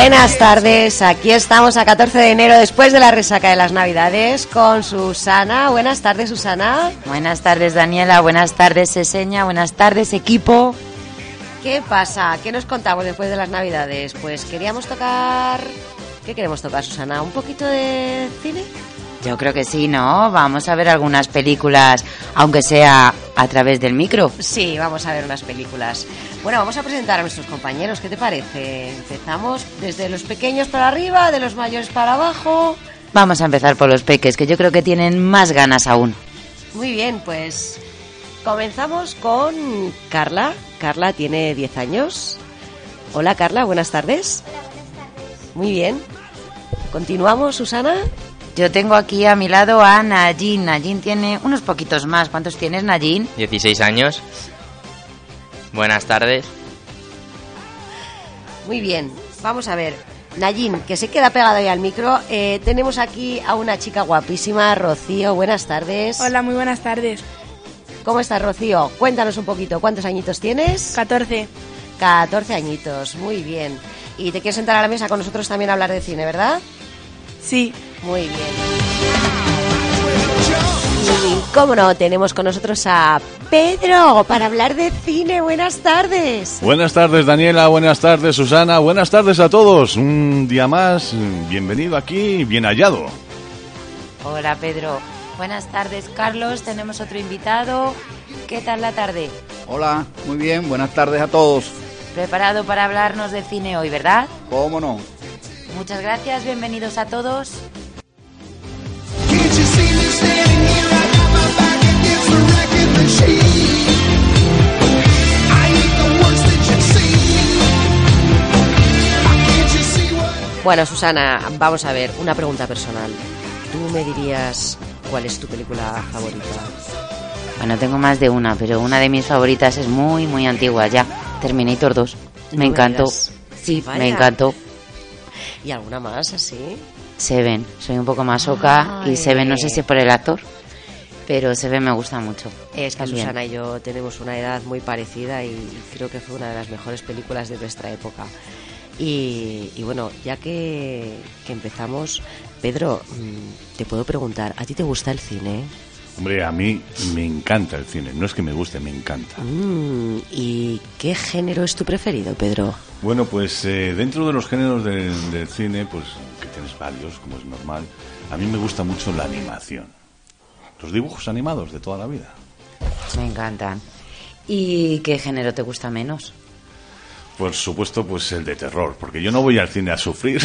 Buenas tardes, aquí estamos a 14 de enero después de la resaca de las Navidades con Susana. Buenas tardes, Susana. Buenas tardes, Daniela. Buenas tardes, Seseña. Buenas tardes, equipo. ¿Qué pasa? ¿Qué nos contamos después de las Navidades? Pues queríamos tocar... ¿Qué queremos tocar, Susana? ¿Un poquito de cine? Yo creo que sí, ¿no? Vamos a ver algunas películas, aunque sea a través del micro. Sí, vamos a ver unas películas. Bueno, vamos a presentar a nuestros compañeros. ¿Qué te parece? Empezamos desde los pequeños para arriba, de los mayores para abajo. Vamos a empezar por los peques, que yo creo que tienen más ganas aún. Muy bien, pues comenzamos con Carla. Carla tiene 10 años. Hola Carla, buenas tardes. Hola, buenas tardes. Muy bien. Continuamos, Susana. Yo tengo aquí a mi lado a Najin. Najin tiene unos poquitos más. ¿Cuántos tienes, Najin? 16 años. Buenas tardes. Muy bien, vamos a ver. Nayin, que se queda pegado ahí al micro. Eh, tenemos aquí a una chica guapísima, Rocío. Buenas tardes. Hola, muy buenas tardes. ¿Cómo estás, Rocío? Cuéntanos un poquito. ¿Cuántos añitos tienes? 14. 14 añitos, muy bien. Y te quieres sentar a la mesa con nosotros también a hablar de cine, ¿verdad? Sí. Muy bien. Y cómo no, tenemos con nosotros a Pedro para hablar de cine. Buenas tardes. Buenas tardes Daniela, buenas tardes Susana, buenas tardes a todos. Un día más, bienvenido aquí, bien hallado. Hola, Pedro. Buenas tardes, Carlos. Tenemos otro invitado. ¿Qué tal la tarde? Hola, muy bien, buenas tardes a todos. Preparado para hablarnos de cine hoy, ¿verdad? ¿Cómo no? Muchas gracias, bienvenidos a todos. Bueno, Susana, vamos a ver, una pregunta personal. ¿Tú me dirías cuál es tu película favorita? Bueno, tengo más de una, pero una de mis favoritas es muy, muy antigua ya. Terminator 2. No Me encantó. Sí, Vaya. me encantó. ¿Y alguna más así? Seven. Soy un poco más oca y Seven no sé si por el actor, pero Seven me gusta mucho. Es que También. Susana y yo tenemos una edad muy parecida y creo que fue una de las mejores películas de nuestra época. Y, y bueno, ya que, que empezamos, Pedro, mm, te puedo preguntar, ¿a ti te gusta el cine? Hombre, a mí me encanta el cine, no es que me guste, me encanta. Mm, ¿Y qué género es tu preferido, Pedro? Bueno, pues eh, dentro de los géneros del, del cine, pues que tienes varios, como es normal, a mí me gusta mucho la animación. Los dibujos animados de toda la vida. Me encantan. ¿Y qué género te gusta menos? Por supuesto, pues el de terror, porque yo no voy al cine a sufrir,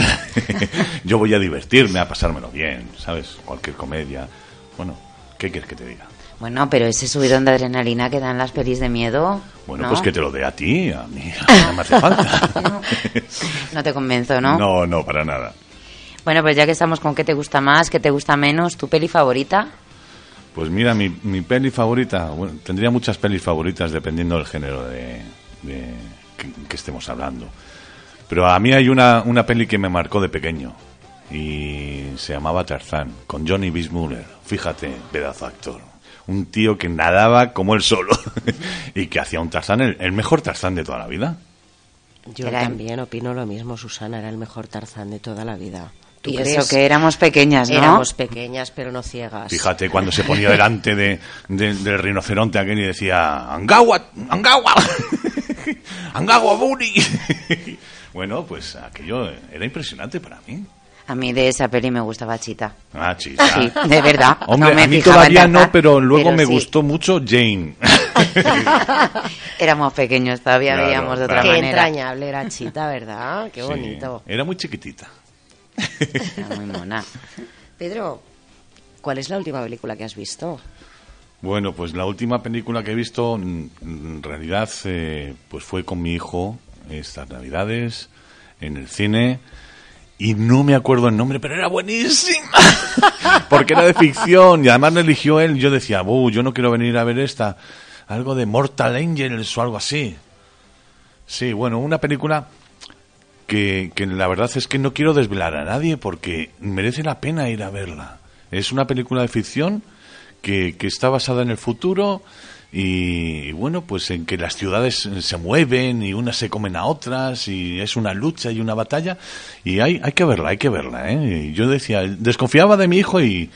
yo voy a divertirme, a pasármelo bien, ¿sabes? Cualquier comedia. Bueno, ¿qué quieres que te diga? Bueno, pero ese subidón de adrenalina que dan las pelis de miedo. Bueno, ¿no? pues que te lo dé a ti, a mí, a mí no me hace falta. No te convenzo, ¿no? No, no, para nada. Bueno, pues ya que estamos con qué te gusta más, qué te gusta menos, tu peli favorita. Pues mira, mi, mi peli favorita, bueno, tendría muchas pelis favoritas dependiendo del género de, de que, que estemos hablando. Pero a mí hay una, una peli que me marcó de pequeño y se llamaba Tarzán, con Johnny Bismuller. Fíjate, pedazo actor. Un tío que nadaba como él solo y que hacía un Tarzán, el, el mejor Tarzán de toda la vida. Yo Era- también opino lo mismo, Susana, era el mejor Tarzán de toda la vida. ¿Tú Y crees? eso que éramos pequeñas, ¿no? Éramos pequeñas, pero no ciegas. Fíjate cuando se ponía delante de, de- del rinoceronte aquel y decía Angawa, Angawa, Angawa Buni. bueno, pues aquello era impresionante para mí. A mí de esa peli me gustaba Chita. Ah, chita. Sí, de verdad. Hombre, No me a mí fijaba en todavía no, pero luego me sí. gustó mucho Jane. Éramos pequeños, todavía Claro, veíamos de otra. Qué manera. entrañable era Chita, ¿verdad? Qué Sí, bonito. Era muy chiquitita. Era muy mona. Pedro, ¿cuál es la última película que has visto? Bueno, pues la última película que he visto, en en realidad, eh, pues fue con mi hijo estas navidades en el cine y no me acuerdo el nombre, pero era buenísima porque era de ficción y además la eligió él. Yo decía, "Uh, yo no quiero venir a ver esta, algo de Mortal Angels o algo así." Sí, bueno, una película que, que la verdad es que no quiero desvelar a nadie porque merece la pena ir a verla. Es una película de ficción que, que está basada en el futuro y, bueno, pues en que las ciudades se mueven y unas se comen a otras y es una lucha y una batalla y hay, hay que verla, hay que verla. ¿eh? Y yo decía, desconfiaba de mi hijo y,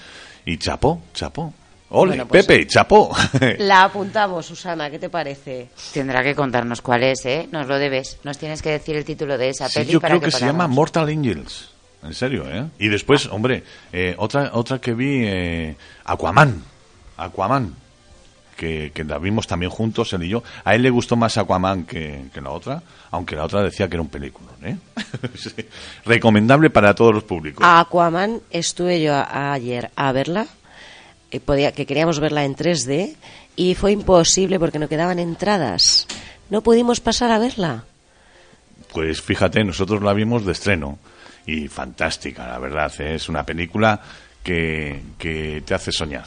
y chapó, chapó. Ole, Bueno, pues- Pepe, chapó. La apuntamos, Susana, ¿qué te parece? Tendrá que contarnos cuál es, ¿eh? Nos lo debes. Nos tienes que decir el título de esa Sí, peli yo para creo que, se llama Mortal Angels. En serio, ¿eh? Y después, hombre, eh, otra otra que vi, eh, Aquaman. Aquaman. Que, que la vimos también juntos, él y yo. A él le gustó más Aquaman que, que la otra, aunque la otra decía que era un película, ¿eh? Sí. Recomendable para todos los públicos. A Aquaman estuve yo a- ayer a verla, eh, podía, que queríamos verla en 3D, y fue imposible porque no quedaban entradas. No pudimos pasar a verla. Pues fíjate, nosotros la vimos de estreno y fantástica, la verdad. ¿eh? Es una película que, que te hace soñar.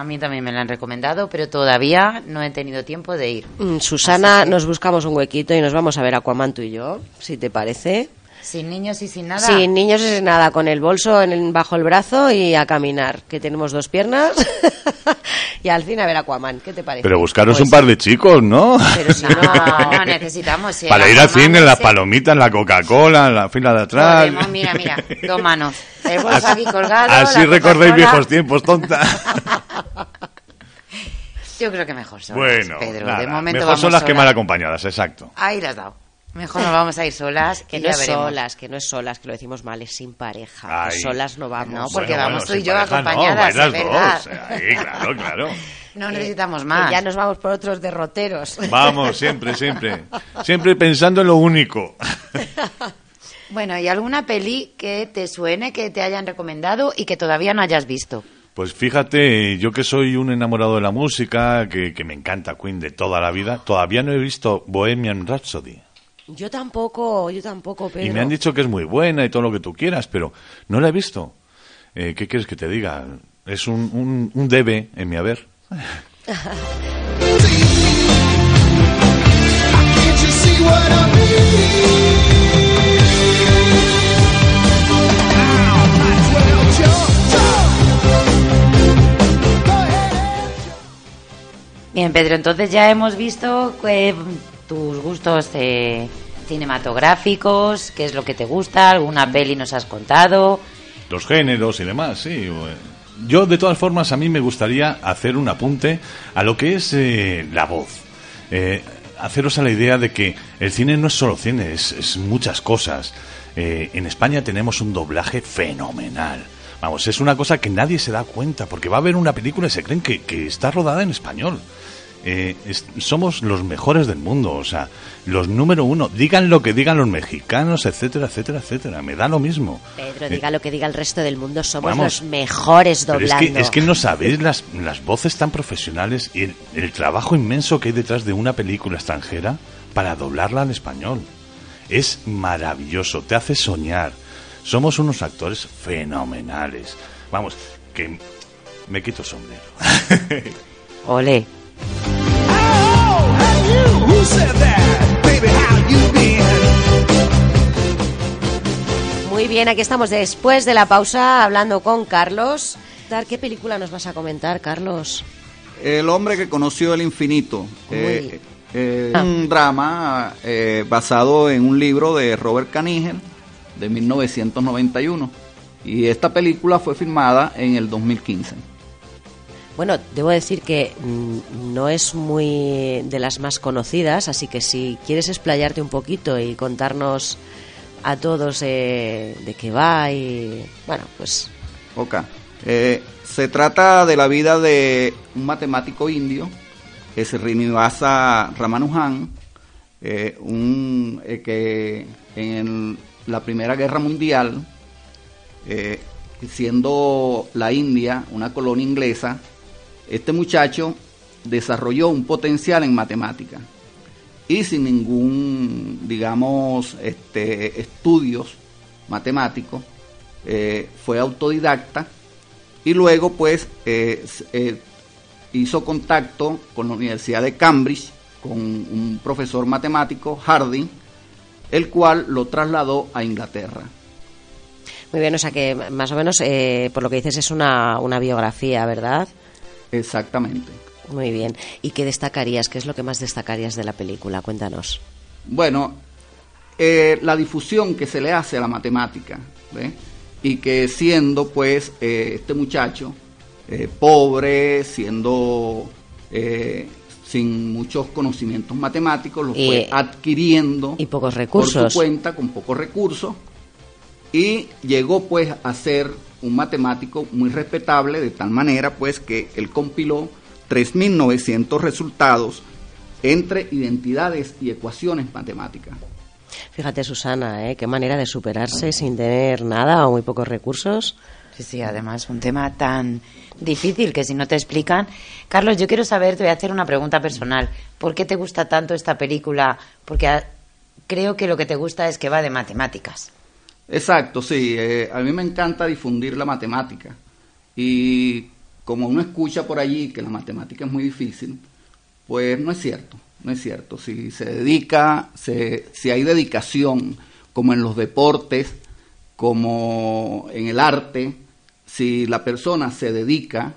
A mí también me la han recomendado, pero todavía no he tenido tiempo de ir. Mm, Susana, que- nos buscamos un huequito y nos vamos a ver Aquaman tú y yo, si te parece. Sin niños y sin nada. Sin niños y sin nada, con el bolso en el- bajo el brazo y a caminar, que tenemos dos piernas. y al fin a ver Aquaman, ¿qué te parece? Pero buscaros Pues un par de chicos, ¿no? Pero si No, necesitamos. si Para ir al cine, las palomitas, la Coca-Cola, la fila de atrás. Podemos, mira, mira, dos manos. El bolso aquí colgado. Así recordáis viejos tiempos, tonta. Yo creo que mejor solas, bueno, Pedro. nada, de momento mejor vamos son las que solas. mal acompañadas, exacto. Ahí las has dado. Mejor nos vamos a ir solas que no ya es veremos. solas, que no es solas, que lo decimos mal, es sin pareja. Ay. solas no vamos. No, porque Bueno, vamos bueno, tú y yo pareja no, acompañadas, vais las dos. Ahí, claro, claro. No necesitamos más. ya nos vamos por otros derroteros. Vamos, siempre, siempre. Siempre pensando en lo único. Bueno, ¿y alguna peli que te suene, que te hayan recomendado y que todavía no hayas visto? Pues fíjate, yo que soy un enamorado de la música, que, que me encanta Queen de toda la vida, todavía no he visto Bohemian Rhapsody. Yo tampoco, yo tampoco, Pedro. Y me han dicho que es muy buena y todo lo que tú quieras, pero no la he visto. Eh, ¿Qué quieres que te diga? Es un, un, un debe en mi haber. Bien, Pedro, entonces ya hemos visto eh, tus gustos eh, cinematográficos, qué es lo que te gusta, alguna peli nos has contado. Los géneros y demás, sí. Yo, de todas formas, a mí me gustaría hacer un apunte a lo que es eh, la voz. Eh, haceros a la idea de que el cine no es solo cine, es, es muchas cosas. Eh, en España tenemos un doblaje fenomenal. Vamos, es una cosa que nadie se da cuenta, porque va a ver una película y se creen que, que está rodada en español. Eh, es- somos los mejores del mundo, o sea, los número uno. Digan lo que digan los mexicanos, etcétera, etcétera, etcétera. Me da lo mismo. Pedro, Eh, diga lo que diga el resto del mundo, somos Vamos. los mejores pero es doblando. que, es que no sabéis las, las voces tan profesionales y el, el trabajo inmenso que hay detrás de una película extranjera para doblarla al español. Es maravilloso, te hace soñar. Somos unos actores fenomenales. Vamos, que me quito el sombrero. Ole. Muy bien, aquí estamos después de la pausa hablando con Carlos. ¿Qué película nos vas a comentar, Carlos? El hombre que conoció el infinito. Eh, eh, un drama eh, basado en un libro de Robert Canigel de 1991. Y esta película fue filmada en el 2015. Bueno, debo decir que mm, no es muy de las más conocidas, así que si quieres explayarte un poquito y contarnos a todos eh, de qué va y bueno, pues... Ok. Eh, se trata de la vida de un matemático indio, es Srinivasa Ramanujan, eh, un, que en la Primera Guerra Mundial, siendo la India una colonia inglesa, este muchacho desarrolló un potencial en matemática y sin ningún, digamos, este, estudios matemáticos, eh, fue autodidacta y luego pues eh, eh, hizo contacto con la Universidad de Cambridge, con un profesor matemático, Harding, el cual lo trasladó a Inglaterra. Muy bien, o sea que más o menos, por lo que dices, es una, una biografía, ¿verdad? Exactamente. Muy bien. ¿Y qué destacarías? ¿Qué es lo que más destacarías de la película? Cuéntanos. Bueno, eh, la difusión que se le hace a la matemática, ¿ve? y que siendo pues eh, este muchacho eh, pobre, siendo eh, sin muchos conocimientos matemáticos, los Y- fue adquiriendo y pocos por recursos. su cuenta, con pocos recursos, y llegó pues a ser un matemático muy respetable, de tal manera pues que él compiló 3.900 resultados entre identidades y ecuaciones matemáticas. Fíjate, Susana, ¿eh? qué manera de superarse sin tener nada o muy pocos recursos. Sí, sí, además un tema tan difícil que si no te explican. Carlos, yo quiero saber, te voy a hacer una pregunta personal. ¿Por qué te gusta tanto esta película? Porque creo que lo que te gusta es que va de matemáticas. Exacto, sí. eh, a mí me encanta difundir la matemática. Y como uno escucha por allí que la matemática es muy difícil, pues no es cierto, no es cierto. Si se dedica, se- si hay dedicación, como en los deportes, como en el arte, si la persona se dedica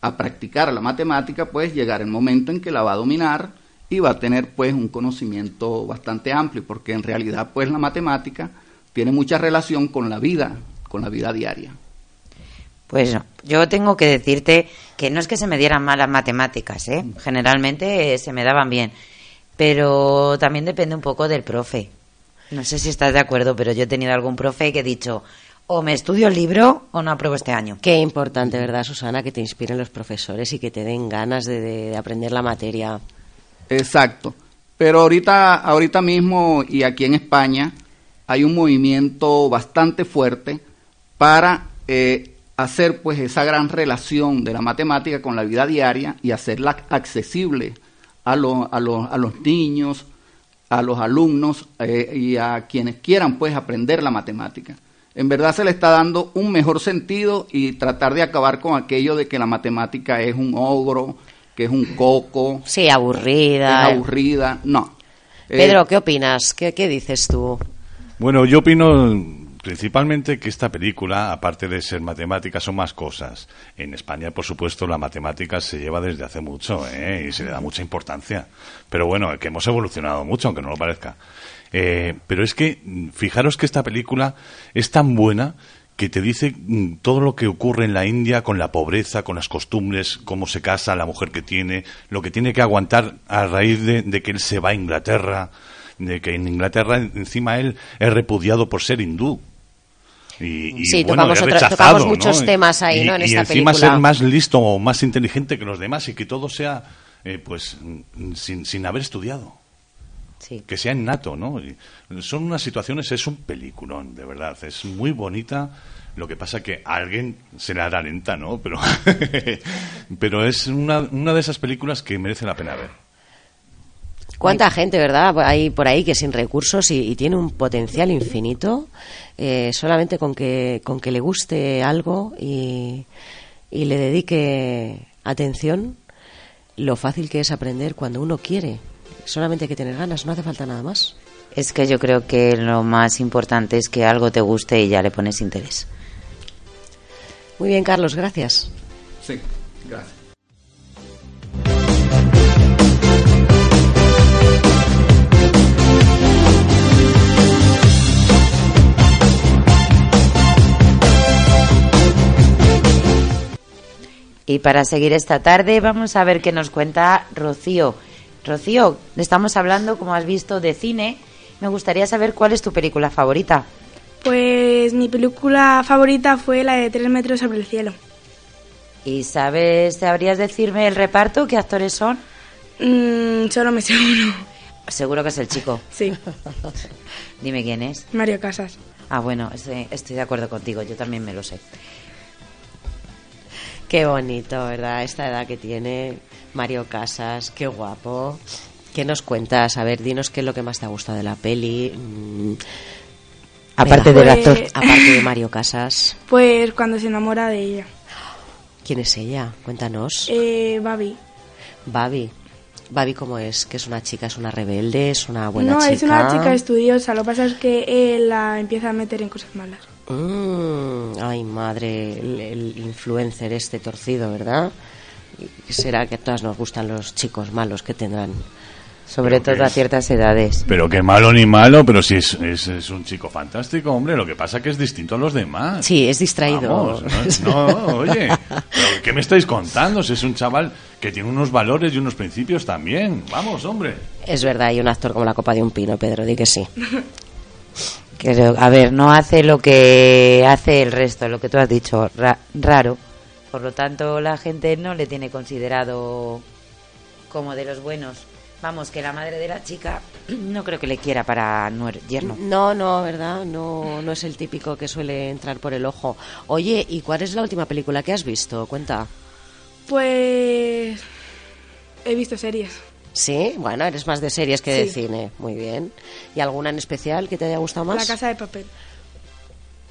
a practicar la matemática, pues llegará el momento en que la va a dominar y va a tener pues un conocimiento bastante amplio, porque en realidad pues la matemática tiene mucha relación con la vida, con la vida diaria. Pues yo tengo que decirte que no es que se me dieran mal las matemáticas, ¿eh? Generalmente eh, se me daban bien. Pero también depende un poco del profe. No sé si estás de acuerdo, pero yo he tenido algún profe que he dicho, o me estudio el libro o no apruebo este año. Qué importante, ¿verdad, Susana? Que te inspiren los profesores y que te den ganas de, de- de aprender la materia. Exacto. Pero ahorita, ahorita mismo y aquí en España hay un movimiento bastante fuerte para eh, hacer pues esa gran relación de la matemática con la vida diaria y hacerla accesible a, los a, los a los niños, a los alumnos eh, y a quienes quieran pues aprender la matemática. En verdad se le está dando un mejor sentido y tratar de acabar con aquello de que la matemática es un ogro, que es un coco, Sí, aburrida. es aburrida. No. Eh, Pedro, ¿qué opinas? ¿Qué, qué dices tú? Bueno, yo opino principalmente que esta película, aparte de ser matemática, son más cosas. En España, por supuesto, la matemática se lleva desde hace mucho ¿eh? y se le da mucha importancia. Pero bueno, que hemos evolucionado mucho, aunque no lo parezca. Eh, pero es que, fijaros que esta película es tan buena que te dice mm, todo lo que ocurre en la India con la pobreza, con las costumbres, cómo se casa la mujer que tiene, lo que tiene que aguantar a raíz de que él se va a Inglaterra, de que en Inglaterra encima él es repudiado por ser hindú. Y, y, Sí, bueno, tocamos rechazado, tocamos ¿no? muchos temas ahí, Y- ¿no? en y esta encima película. ser más listo o más inteligente que los demás y que todo sea, eh, pues, sin, sin haber estudiado Sí. que sea innato, ¿no? Y son unas situaciones, es un peliculón, de verdad, es muy bonita. Lo que pasa que a alguien se le hará lenta, ¿no? Pero, pero es una, una de esas películas que merece la pena ver. ¿Cuánta gente, verdad? Hay por ahí que sin recursos y, y tiene un potencial infinito, eh, solamente con que, con que le guste algo y, y le dedique atención, lo fácil que es aprender cuando uno quiere. Solamente hay que tener ganas, no hace falta nada más. Es que yo creo que lo más importante es que algo te guste y ya le pones interés. Muy bien, Carlos, gracias. Sí, gracias. Y para seguir esta tarde vamos a ver qué nos cuenta Rocío. Rocío, estamos hablando, como has visto, de cine Me gustaría saber cuál es tu película favorita. Pues mi película favorita fue la de Tres metros sobre el cielo. ¿Y sabes, sabrías decirme el reparto? ¿Qué actores son? Mm, solo me sé uno. Seguro que es el chico. Sí, Dime quién es. Mario Casas. Ah, bueno, estoy, estoy de acuerdo contigo, yo también me lo sé. Qué bonito, ¿verdad? Esta edad que tiene Mario Casas, qué guapo. ¿Qué nos cuentas? A ver, dinos qué es lo que más te ha gustado de la peli. Mm, Aparte del Pues- actor. Aparte de Mario Casas. Pues cuando se enamora de ella. ¿Quién es ella? Cuéntanos. Eh, Babi. Babi. Babi, ¿cómo es? ¿Que es una chica? ¿Es una rebelde? ¿Es una buena no, chica? es una chica estudiosa. Lo que pasa es que él la empieza a meter en cosas malas. Mm, ay, madre, el, el influencer este torcido, ¿verdad? ¿Y ¿Será que a todas nos gustan los chicos malos que tendrán? Sobre Pero todo a es- ciertas edades. Pero qué malo ni malo, pero si es, es, es un chico fantástico, hombre. Lo que pasa que es distinto a los demás. Sí, es distraído. Vamos, no, no, oye, ¿pero ¿qué me estáis contando? Si es un chaval que tiene unos valores y unos principios también. Vamos, hombre. Es verdad, hay un actor como la copa de un pino, Pedro, di que sí. Creo- a ver, no hace lo que hace el resto, lo que tú has dicho, ra- raro. Por lo tanto, la gente no le tiene considerado como de los buenos. Vamos, que la madre de la chica no creo que le quiera para yerno. No, no, ¿verdad? No, no es el típico que suele entrar por el ojo. Oye, ¿y cuál es la última película que has visto? Cuenta. Pues he visto series. Sí, bueno, eres más de series que de Sí. cine. Muy bien. ¿Y alguna en especial que te haya gustado más? La casa de papel.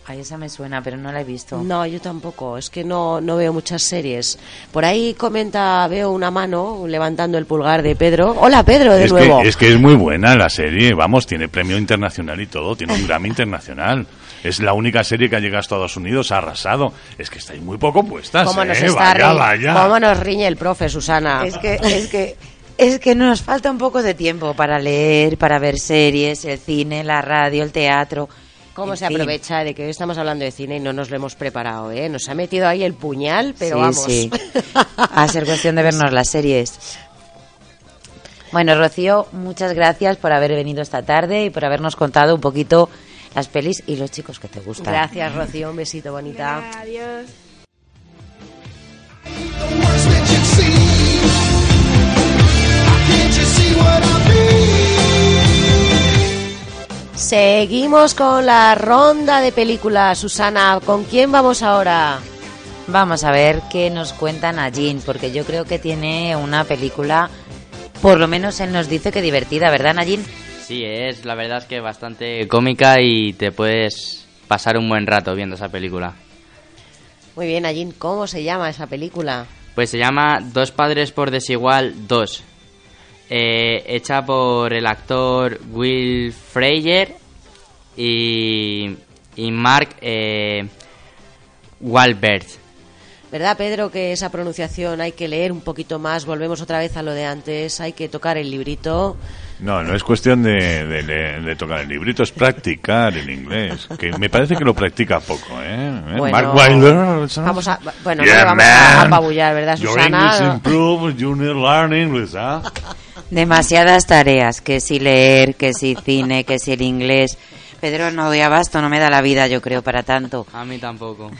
Ay, esa me suena, pero no la he visto. No, yo tampoco. Es que no, no veo muchas series. Por ahí comenta, veo una mano levantando el pulgar de Pedro. Hola, Pedro, de Es nuevo. que, es que es muy buena la serie, vamos, tiene premio internacional y todo, tiene un Grammy internacional. Es la única serie que ha llegado a Estados Unidos, ha arrasado. Es que estáis muy poco puestas, ¿Cómo nos, ¿eh? está vaya, ri- vaya. ¿Cómo nos riñe el profe, Susana? Es que, es que, es que nos falta un poco de tiempo para leer, para ver series, el cine, la radio, el teatro. ¿Cómo En se fin. aprovecha de que hoy estamos hablando de cine y no nos lo hemos preparado, eh? Nos ha metido ahí el puñal, pero Sí, vamos. sí. A ser cuestión de vernos las series. Bueno, Rocío, muchas gracias por haber venido esta tarde y por habernos contado un poquito las pelis y los chicos que te gustan. Gracias, Rocío. Un besito bonita. Adiós. Seguimos con la ronda de películas, Susana. ¿Con quién vamos ahora? Vamos a ver qué nos cuenta Najin, porque yo creo que tiene una película, por lo menos él nos dice que divertida, ¿verdad, Najin? Sí, es la verdad es que bastante cómica y te puedes pasar un buen rato viendo esa película. Muy bien, Allín, ¿cómo se llama esa película? Pues se llama Dos padres por desigual 2. Eh, hecha por el actor Will Fraser y, y Mark eh, Wahlberg. ¿Verdad, Pedro, que esa pronunciación hay que leer un poquito más? Volvemos otra vez a lo de antes. Hay que tocar el librito. No, no es cuestión de, de- de- de tocar el librito, es practicar el inglés. Que me parece que lo practica poco, ¿eh? ¿Eh? Bueno, Mark Wahlberg, ¿sabes? Vamos a, bueno, no Yeah, le vamos a apabullar, ¿verdad, Your Susana? English improve, you need to learn English, ¿ah? Demasiadas tareas, que si leer, que si cine, que si el inglés. Pedro, no doy abasto, no me da la vida, yo creo, para tanto. A mí tampoco.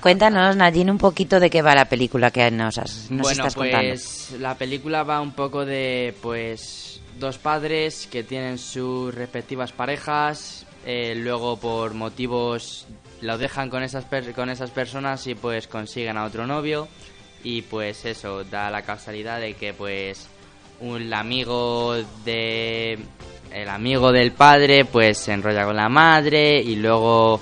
Cuéntanos, Najin, un poquito de qué va la película que nos, has- nos bueno, estás contando. pues la película va un poco de pues dos padres que tienen sus respectivas parejas, eh, luego por motivos lo dejan con esas per- con esas personas y pues consiguen a otro novio y pues eso da la casualidad de que pues un amigo de el amigo del padre pues se enrolla con la madre y luego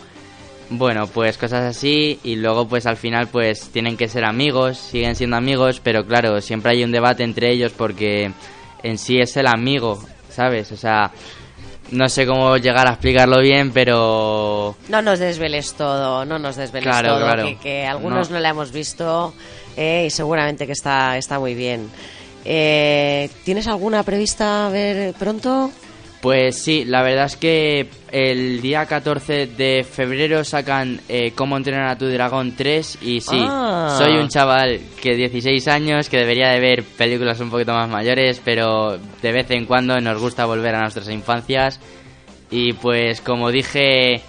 bueno, pues cosas así y luego pues al final pues tienen que ser amigos, siguen siendo amigos, pero claro, siempre hay un debate entre ellos porque en sí es el amigo, ¿sabes? O sea, no sé cómo llegar a explicarlo bien, pero No nos desveles todo, no nos desveles Claro, todo, claro. que, que algunos no. No. la hemos visto eh, y seguramente que está, está muy bien. Eh, ¿Tienes alguna prevista ver pronto? Pues sí, la verdad es que el día 14 de febrero sacan eh, Cómo entrenar a tu dragón 3 y sí, Ah. soy un chaval que 16 años que debería de ver películas un poquito más mayores, pero de vez en cuando nos gusta volver a nuestras infancias Y pues como dije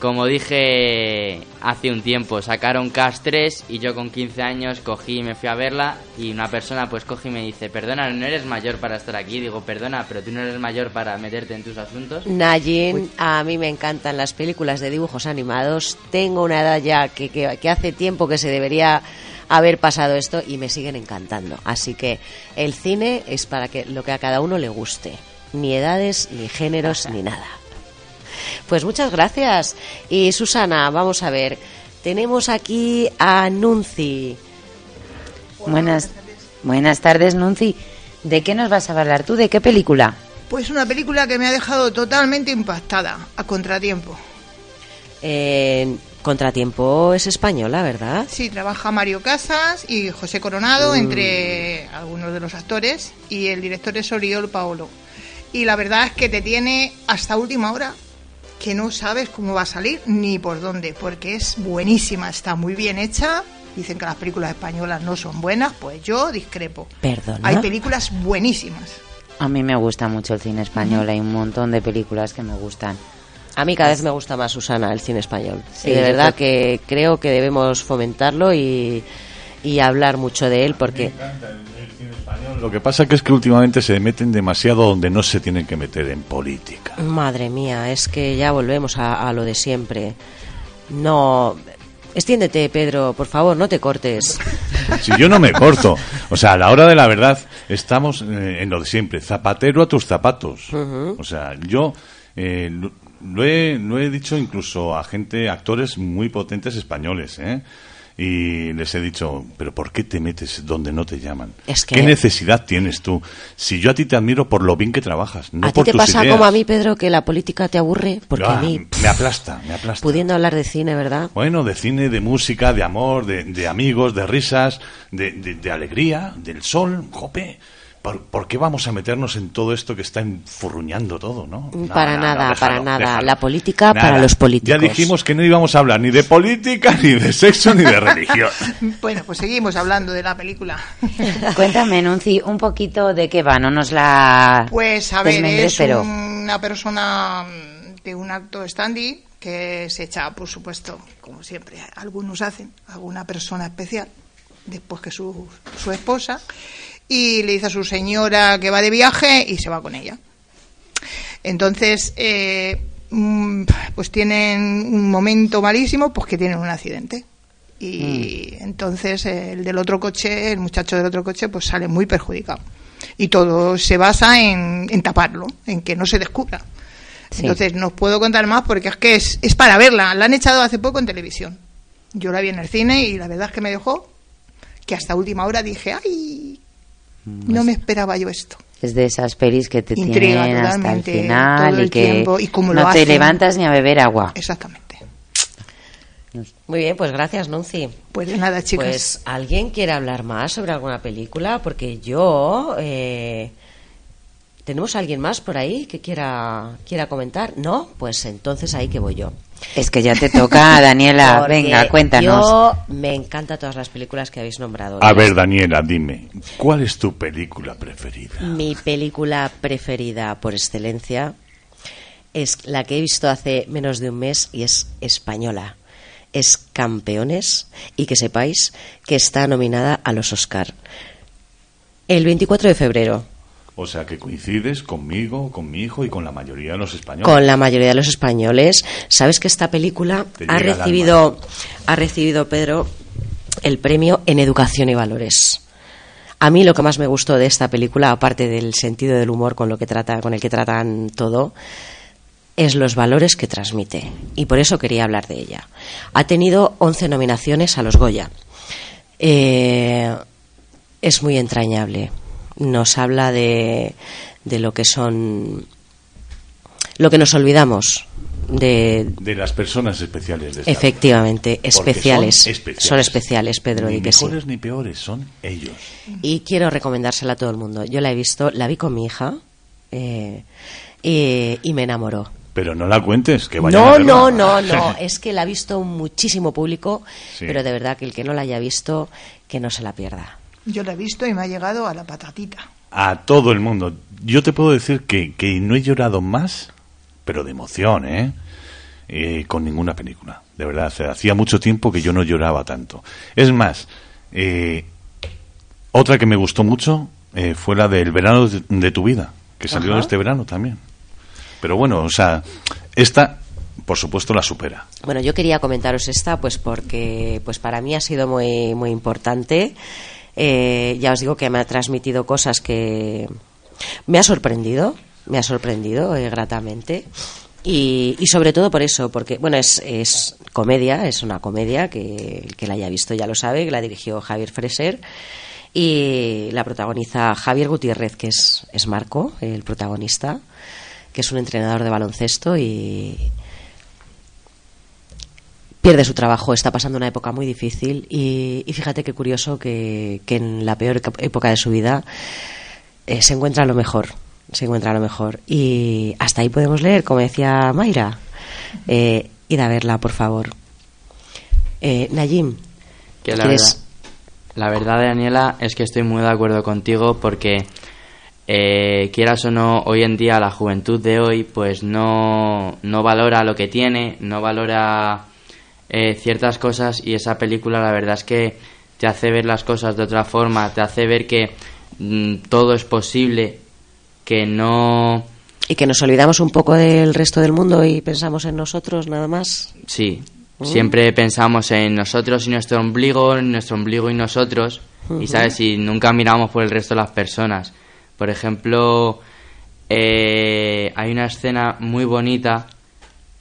como dije hace un tiempo, sacaron Cast 3 y yo con 15 años cogí y me fui a verla y una persona pues coge y me dice, perdona, no eres mayor para estar aquí. Digo, perdona, pero tú no eres mayor para meterte en tus asuntos. Najin, a mí me encantan las películas de dibujos animados. Tengo una edad ya que, que, hace tiempo que se debería haber pasado esto y me siguen encantando. Así que el cine es para que lo que a cada uno le guste. Ni edades, ni géneros, ni nada. Pues muchas gracias. Y Susana, vamos a ver. Tenemos aquí a Nunci. Buenas, buenas tardes, Nunci. ¿De qué nos vas a hablar tú? ¿De qué película? Pues una película que me ha dejado totalmente impactada, a contratiempo. Eh, contratiempo es española, ¿verdad? Sí, trabaja Mario Casas y José Coronado, mm. entre algunos de los actores, y el director es Oriol Paolo. Y la verdad es que te tiene hasta última hora que no sabes cómo va a salir ni por dónde, porque es buenísima, está muy bien hecha. Dicen que las películas españolas no son buenas, pues yo discrepo. Perdona. Hay películas buenísimas. A mí me gusta mucho el cine español, hay un montón de películas que me gustan. A mí cada vez me gusta más, Susana, el cine español. y de verdad que creo que debemos fomentarlo y, y hablar mucho de él porque... Lo que pasa que es que últimamente se meten demasiado donde no se tienen que meter en política. Madre mía, es que ya volvemos a, lo de siempre. No, Extiéndete, Pedro, por favor, no te cortes. Si yo no me corto. O sea, a la hora de la verdad, estamos eh, en lo de siempre. Zapatero a tus zapatos. O sea, yo eh, lo, he, lo he dicho incluso a gente, actores muy potentes españoles, ¿eh? Y les he dicho, pero ¿por qué te metes donde no te llaman? ¿Qué necesidad tienes tú? Si yo a ti te admiro por lo bien que trabajas, no ¿A ti te pasa como a mí, Pedro, que la política te aburre? Porque a mí... Me aplasta, me aplasta. Pudiendo hablar de cine, ¿verdad? Bueno, de cine, de música, de amor, de, amigos, de risas, de, de alegría, del sol, jope ¿Por, qué vamos a meternos en todo esto que está enfurruñando todo, no? para nada, para nada. La política para los políticos. Ya dijimos que no íbamos a hablar ni de política, ni de sexo, ni de religión. bueno, pues seguimos hablando de la película. Cuéntame, Nunci, un poquito de qué va, no nos la Pues a ver, es una persona de un acto standy que se echa, por supuesto, como siempre algunos hacen, a una persona especial, después que su, su esposa y le dice a su señora que va de viaje y se va con ella. Entonces, eh, mm, pues tienen un momento malísimo, pues que tienen un accidente. Y mm. entonces el del otro coche, el muchacho del otro coche, pues sale muy perjudicado. Y todo se basa en, taparlo, en que no se descubra. Entonces, no puedo contar más porque es que es, es para verla. La han echado hace poco en televisión. Yo la vi en el cine y la verdad es que me dejó que hasta última hora dije, ay, no me esperaba yo esto. Es de esas pelis que te tienen hasta el final y que no te levantas ni a beber agua. Exactamente. Muy bien, pues gracias, Nunci. Pues de nada, chicos. Pues, ¿alguien quiere hablar más sobre alguna película? Porque yo... Eh, ¿Tenemos alguien más por ahí que quiera, quiera comentar? ¿No? Pues entonces ahí que voy yo. Es que ya te toca, Daniela. Venga, cuéntanos. Yo me encantan todas las películas que habéis nombrado. A ver, Daniela, dime, ¿cuál es tu película preferida? Mi película preferida por excelencia es la que he visto hace menos de un mes y es española. Es Campeones y que sepáis que está nominada a los Oscar. El 24 de febrero o sea que coincides conmigo, con mi hijo y con la mayoría de los españoles. Con la mayoría de los españoles. ¿Sabes que esta película ha recibido, ha recibido, Pedro, el premio en educación y valores? A mí lo que más me gustó de esta película, aparte del sentido del humor con lo que trata, con el que tratan todo, es los valores que transmite. Y por eso quería hablar de ella. Ha tenido 11 nominaciones a los Goya. Eh, es muy entrañable nos habla de, de lo que son lo que nos olvidamos de, de las personas especiales de efectivamente especiales. Son, especiales. Pedro ni que mejores ni peores son ellos y quiero recomendársela a todo el mundo yo la he visto la vi con mi hija eh, y, me enamoró pero no la cuentes, que vaya No, no, no, no. Es que la ha visto muchísimo público, pero de verdad que el que no la haya visto, que no se la pierda. Yo la he visto y me ha llegado a la patatita. A todo el mundo. Yo te puedo decir que, que no he llorado más pero de emoción, ¿eh? ¿eh? con ninguna película. De verdad, hacía mucho tiempo que yo no lloraba tanto. Es más, eh, otra que me gustó mucho eh, fue la del verano de, tu vida, que salió este verano también. Pero bueno, o sea, esta por supuesto la supera. Bueno, yo quería comentaros esta pues porque pues para mí ha sido muy muy importante. Eh, ya os digo que me ha transmitido cosas que me ha sorprendido, me ha sorprendido eh, gratamente. Y, sobre todo por eso, porque, bueno, es, es comedia, es una comedia que el que la haya visto ya lo sabe, que la dirigió Javier Freser y la protagoniza Javier Gutiérrez, que es, es Marco, el protagonista, que es un entrenador de baloncesto y, pierde su trabajo, está pasando una época muy difícil y, fíjate qué curioso que, en la peor época de su vida eh, se encuentra lo mejor, se encuentra lo mejor. Y hasta ahí podemos leer, como decía Mayra. Eh, id a verla, por favor. Eh, Nayim, que la verdad, la verdad, Daniela, es que estoy muy de acuerdo contigo porque eh, quieras o no, hoy en día la juventud de hoy pues no, no valora lo que tiene, no valora eh, ciertas cosas y esa película la verdad es que te hace ver las cosas de otra forma, te hace ver que mm, todo es posible, que no... Y que nos olvidamos un poco del resto del mundo y pensamos en nosotros nada más. Sí, mm. siempre pensamos en nosotros y nuestro ombligo, en nuestro ombligo y nosotros, y sabes, y nunca miramos por el resto de las personas. Por ejemplo, eh, hay una escena muy bonita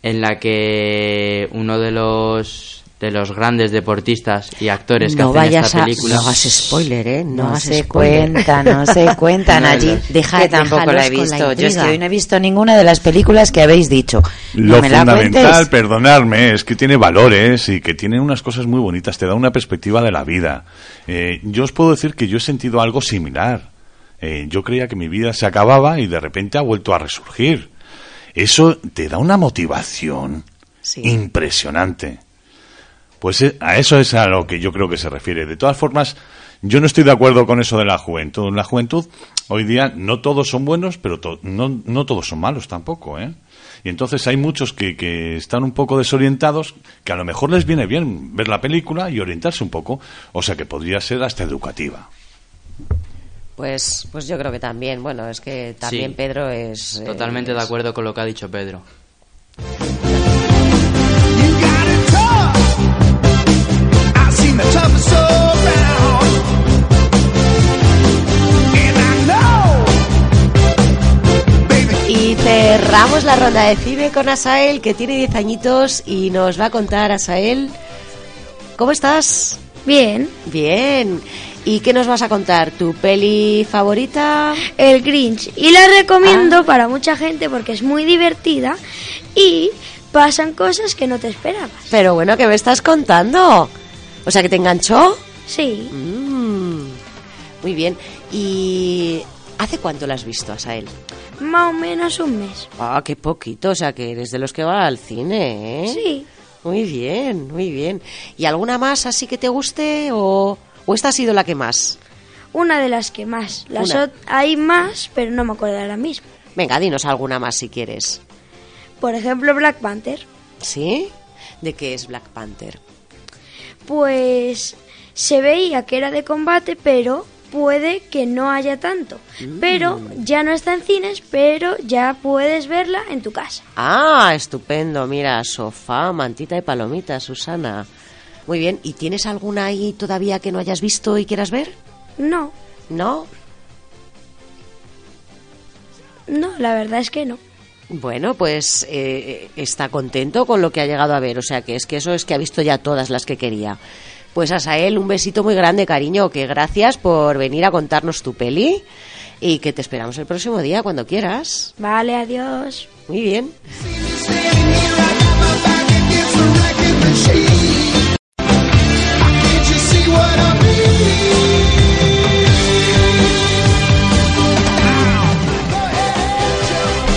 en la que uno de los de los grandes deportistas y actores que hacen esta película. no hagas spoiler, ¿eh? No, se cuenta, no se cuentan allí. Deja, que tampoco la he visto. Yo es que hoy no he visto ninguna de las películas que habéis dicho. Lo fundamental, perdonarme, es que tiene valores y que tiene unas cosas muy bonitas. Te da una perspectiva de la vida. Eh, yo os puedo decir que yo he sentido algo similar. Eh, yo creía que mi vida se acababa y de repente ha vuelto a resurgir eso te da una motivación impresionante. Pues eh, a eso es a lo que yo creo que se refiere. De todas formas, yo no estoy de acuerdo con eso de la juventud. En la juventud, hoy día, no todos son buenos, pero no, no, todos son malos tampoco, ¿eh? Y entonces hay muchos que, que, están un poco desorientados, que a lo mejor les viene bien ver la película y orientarse un poco, o sea que podría ser hasta educativa. Pues, pues yo creo que también. Bueno, es que también Pedro es... Eh, Totalmente de acuerdo con lo que ha dicho Pedro. Y cerramos la ronda de cine con Asael, que tiene 10 añitos y nos va a contar, Asael, ¿cómo estás? Bien. Bien. ¿Y qué nos vas a contar? ¿Tu peli favorita? El Grinch. Y la recomiendo ah. para mucha gente porque es muy divertida y pasan cosas que no te esperabas. Pero bueno, ¿qué me estás contando? O sea, que te enganchó. Sí. Mm. muy bien. ¿Y hace cuánto la has visto, Asael? Más o menos un mes. Ah, qué poquito. O sea, que eres de los que va al cine, ¿eh? Sí. Muy bien, muy bien. ¿Y alguna más así que te guste o...? ¿O esta ha sido la que más? Una de las que más. Las hay más, pero no me acuerdo ahora mismo. Venga, dinos alguna más si quieres. Por ejemplo, Black Panther. ¿Sí? ¿De qué es Black Panther? Pues se veía que era de combate, pero puede que no haya tanto. Mm. Pero ya no está en cines, pero ya puedes verla en tu casa. Ah, estupendo. Mira, sofá, mantita y palomita, Susana. Muy bien, ¿y tienes alguna ahí todavía que no hayas visto y quieras ver? No. ¿No? No, la verdad es que no. Bueno, pues eh, está contento con lo que ha llegado a ver, o sea que es que eso es que ha visto ya todas las que quería. Pues a él un besito muy grande, cariño, que gracias por venir a contarnos tu peli y que te esperamos el próximo día cuando quieras. Vale, adiós. Muy bien.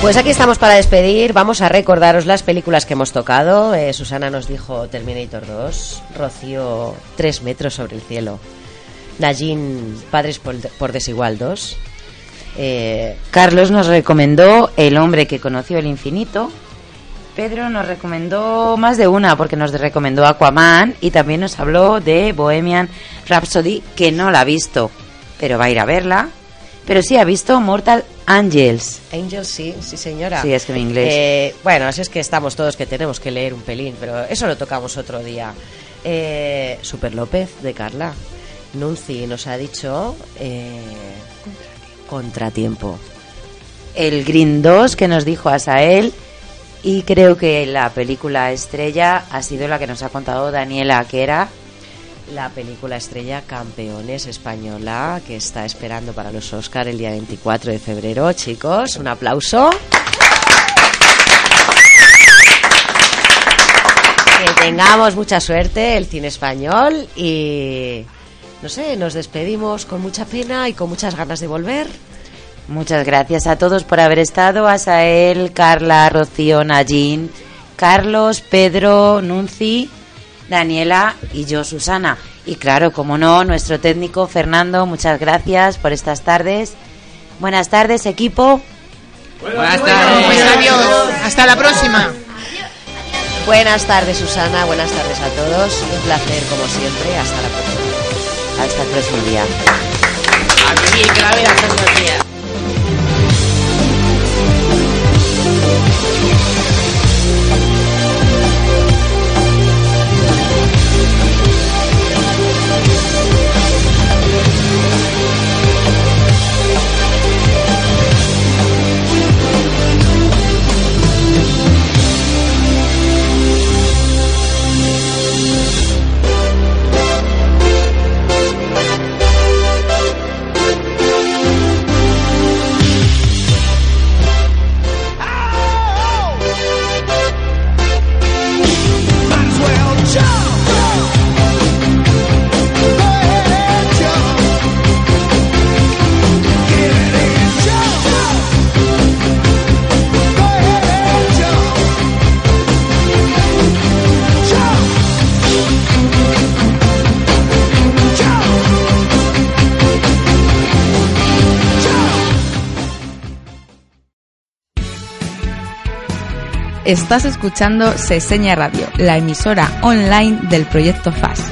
Pues aquí estamos para despedir. Vamos a recordaros las películas que hemos tocado. Eh, Susana nos dijo Terminator 2, Rocío 3 metros sobre el cielo, Najin Padres por, Desigual 2. Eh, Carlos nos recomendó El hombre que conoció el infinito Pedro nos recomendó más de una, porque nos recomendó Aquaman y también nos habló de Bohemian Rhapsody, que no la ha visto, pero va a ir a verla. Pero sí ha visto Mortal Angels. Angels, sí, sí señora. Sí, es que mi inglés. Eh, bueno, así es que estamos todos que tenemos que leer un pelín, pero eso lo tocamos otro día. Eh, Super López de Carla. Nunci nos ha dicho eh, contratiempo. El Green 2 que nos dijo Asael y creo que la película estrella ha sido la que nos ha contado Daniela, que era la película estrella Campeones Española, que está esperando para los Oscar el día 24 de febrero. Chicos, un aplauso. Que tengamos mucha suerte el cine español y no sé, nos despedimos con mucha pena y con muchas ganas de volver. Muchas gracias a todos por haber estado. A Sael, Carla, Rocío, Nayín, Carlos, Pedro, Nunci, Daniela y yo, Susana. Y claro, como no, nuestro técnico Fernando, muchas gracias por estas tardes. Buenas tardes, equipo. Buenas tardes. Pues adiós. Hasta la próxima. Buenas tardes, Susana. Buenas tardes a todos. Un placer, como siempre. Hasta la próxima. Hasta el próximo día. Aquí, que la Thank you. Estás escuchando Seseña Radio, la emisora online del proyecto FAS.